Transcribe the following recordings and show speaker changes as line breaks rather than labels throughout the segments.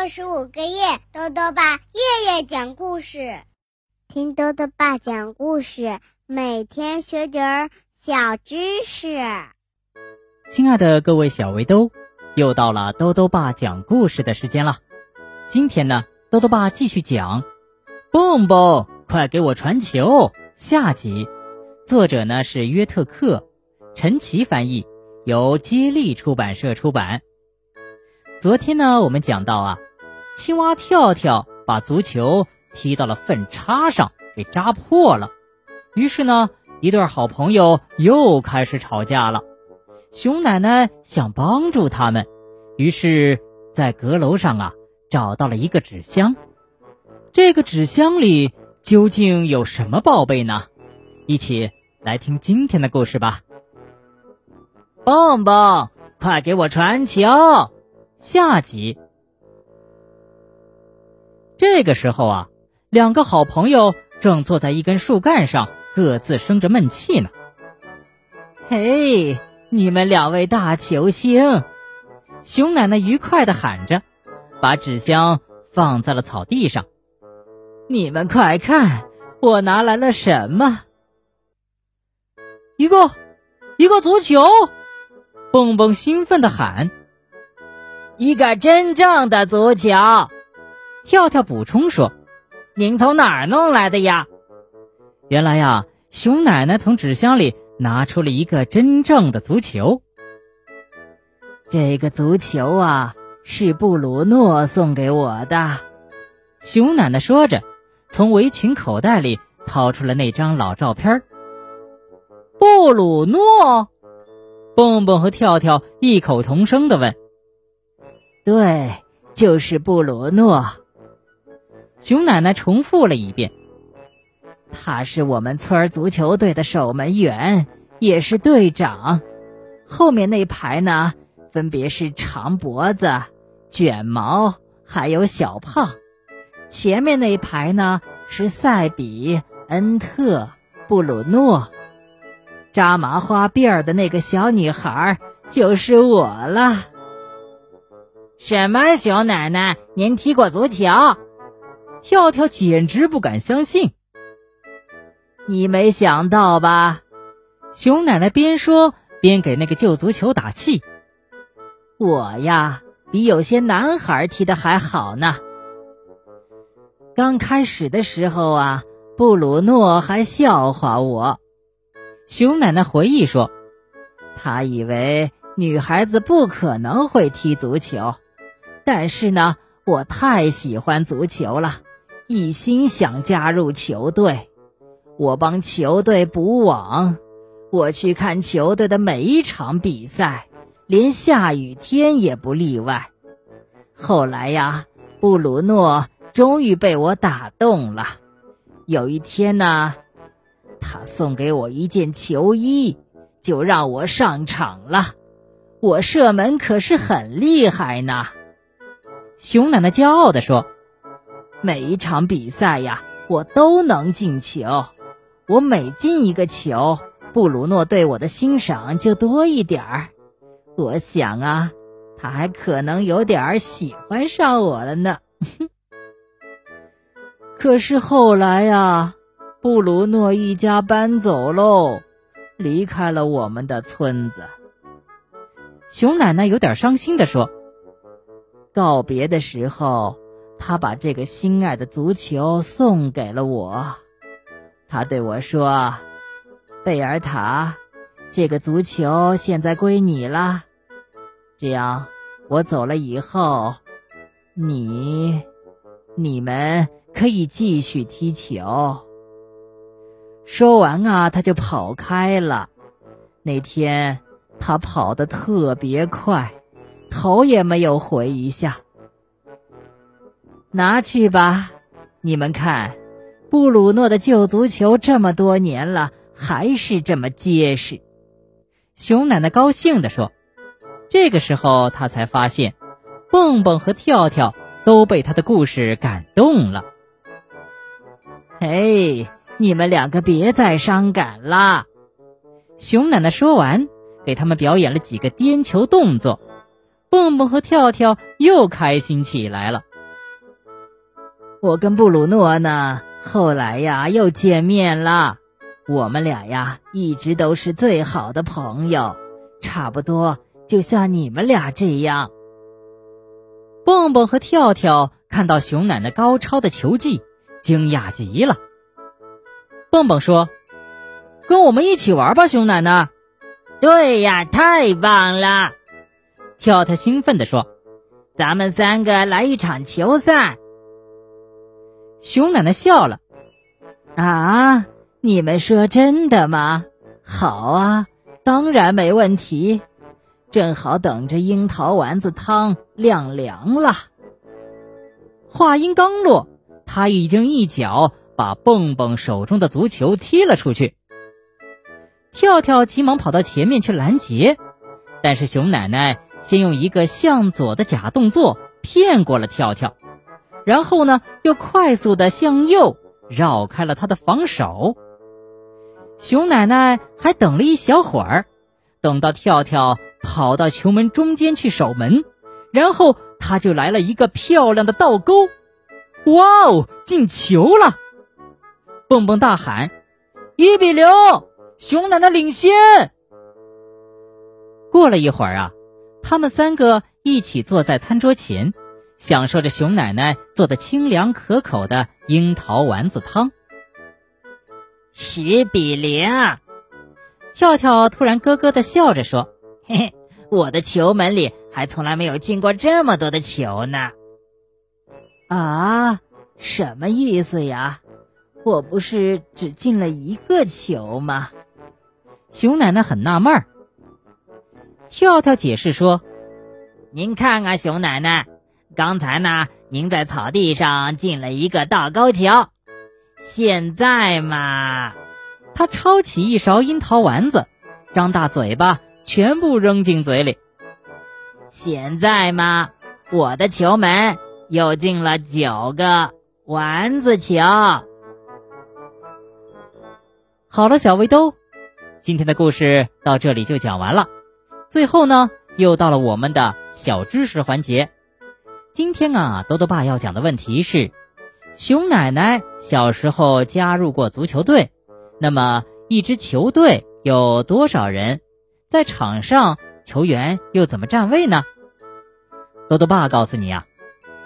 六十五个夜，豆豆爸夜夜讲故事，听豆豆爸讲故事，每天学点儿小知识。
亲爱的各位小围兜，又到了豆豆爸讲故事的时间了。今天呢，豆豆爸继续讲《蹦蹦快给我传球》下集，作者呢是约特克，陈奇翻译，由接力出版社出版。昨天呢，我们讲到啊，青蛙跳跳把足球踢到了粪叉上，给扎破了。于是呢，一对好朋友又开始吵架了。熊奶奶想帮助他们，于是，在阁楼上啊，找到了一个纸箱。这个纸箱里究竟有什么宝贝呢？一起来听今天的故事吧。蹦蹦，快给我传球！下集。这个时候啊，两个好朋友正坐在一根树干上，各自生着闷气呢。嘿，你们两位大球星！熊奶奶愉快的喊着，把纸箱放在了草地上。你们快看，我拿来了什么？一个，一个足球！蹦蹦兴奋的喊。一个真正的足球，跳跳补充说：“您从哪儿弄来的呀？”原来呀，熊奶奶从纸箱里拿出了一个真正的足球。这个足球啊，是布鲁诺送给我的。熊奶奶说着，从围裙口袋里掏出了那张老照片。布鲁诺，蹦蹦和跳跳异口同声的问。对，就是布鲁诺。熊奶奶重复了一遍。他是我们村足球队的守门员，也是队长。后面那排呢，分别是长脖子、卷毛，还有小胖。前面那一排呢，是塞比、恩特、布鲁诺。扎麻花辫儿的那个小女孩就是我了。什么熊奶奶？您踢过足球？跳跳简直不敢相信。你没想到吧？熊奶奶边说边给那个旧足球打气。我呀，比有些男孩踢的还好呢。刚开始的时候啊，布鲁诺还笑话我。熊奶奶回忆说，他以为女孩子不可能会踢足球。但是呢，我太喜欢足球了，一心想加入球队。我帮球队补网，我去看球队的每一场比赛，连下雨天也不例外。后来呀，布鲁诺终于被我打动了。有一天呢，他送给我一件球衣，就让我上场了。我射门可是很厉害呢。熊奶奶骄傲地说：“每一场比赛呀，我都能进球。我每进一个球，布鲁诺对我的欣赏就多一点儿。我想啊，他还可能有点儿喜欢上我了呢。可是后来呀，布鲁诺一家搬走喽，离开了我们的村子。”熊奶奶有点伤心地说。告别的时候，他把这个心爱的足球送给了我。他对我说：“贝尔塔，这个足球现在归你了。这样，我走了以后，你、你们可以继续踢球。”说完啊，他就跑开了。那天，他跑得特别快。头也没有回一下，拿去吧。你们看，布鲁诺的旧足球这么多年了，还是这么结实。熊奶奶高兴地说：“这个时候，他才发现，蹦蹦和跳跳都被他的故事感动了。嘿，你们两个别再伤感啦。”熊奶奶说完，给他们表演了几个颠球动作。蹦蹦和跳跳又开心起来了。我跟布鲁诺呢，后来呀又见面了。我们俩呀一直都是最好的朋友，差不多就像你们俩这样。蹦蹦和跳跳看到熊奶奶高超的球技，惊讶极了。蹦蹦说：“跟我们一起玩吧，熊奶奶。”“
对呀，太棒了！”
跳跳兴奋地说：“
咱们三个来一场球赛。”
熊奶奶笑了：“
啊，你们说真的吗？好啊，当然没问题。正好等着樱桃丸子汤晾凉了。”
话音刚落，他已经一脚把蹦蹦手中的足球踢了出去。跳跳急忙跑到前面去拦截，但是熊奶奶先用一个向左的假动作骗过了跳跳。然后呢，又快速的向右绕开了他的防守。熊奶奶还等了一小会儿，等到跳跳跑到球门中间去守门，然后他就来了一个漂亮的倒钩。哇哦，进球了！蹦蹦大喊：“一比零，熊奶奶领先！”过了一会儿啊，他们三个一起坐在餐桌前。享受着熊奶奶做的清凉可口的樱桃丸子汤。
十比零，
跳跳突然咯咯的笑着说：“
嘿嘿，我的球门里还从来没有进过这么多的球呢。”
啊，什么意思呀？我不是只进了一个球吗？
熊奶奶很纳闷儿。跳跳解释说：“
您看啊，熊奶奶。”刚才呢，您在草地上进了一个倒钩球，现在嘛，
他抄起一勺樱桃丸子，张大嘴巴，全部扔进嘴里。
现在嘛，我的球门又进了九个丸子球。
好了，小围兜，今天的故事到这里就讲完了。最后呢，又到了我们的小知识环节。今天啊，豆豆爸要讲的问题是：熊奶奶小时候加入过足球队，那么一支球队有多少人？在场上，球员又怎么站位呢？豆豆爸告诉你啊，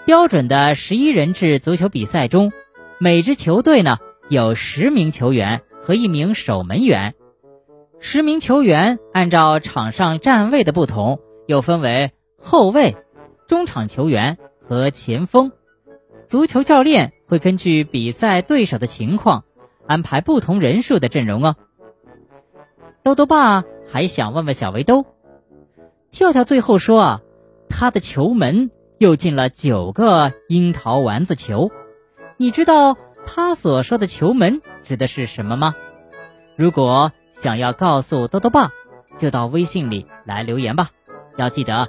标准的十一人制足球比赛中，每支球队呢有十名球员和一名守门员，十名球员按照场上站位的不同，又分为后卫。中场球员和前锋，足球教练会根据比赛对手的情况安排不同人数的阵容哦。豆豆爸还想问问小围兜，跳跳最后说啊，他的球门又进了九个樱桃丸子球，你知道他所说的球门指的是什么吗？如果想要告诉豆豆爸，就到微信里来留言吧，要记得。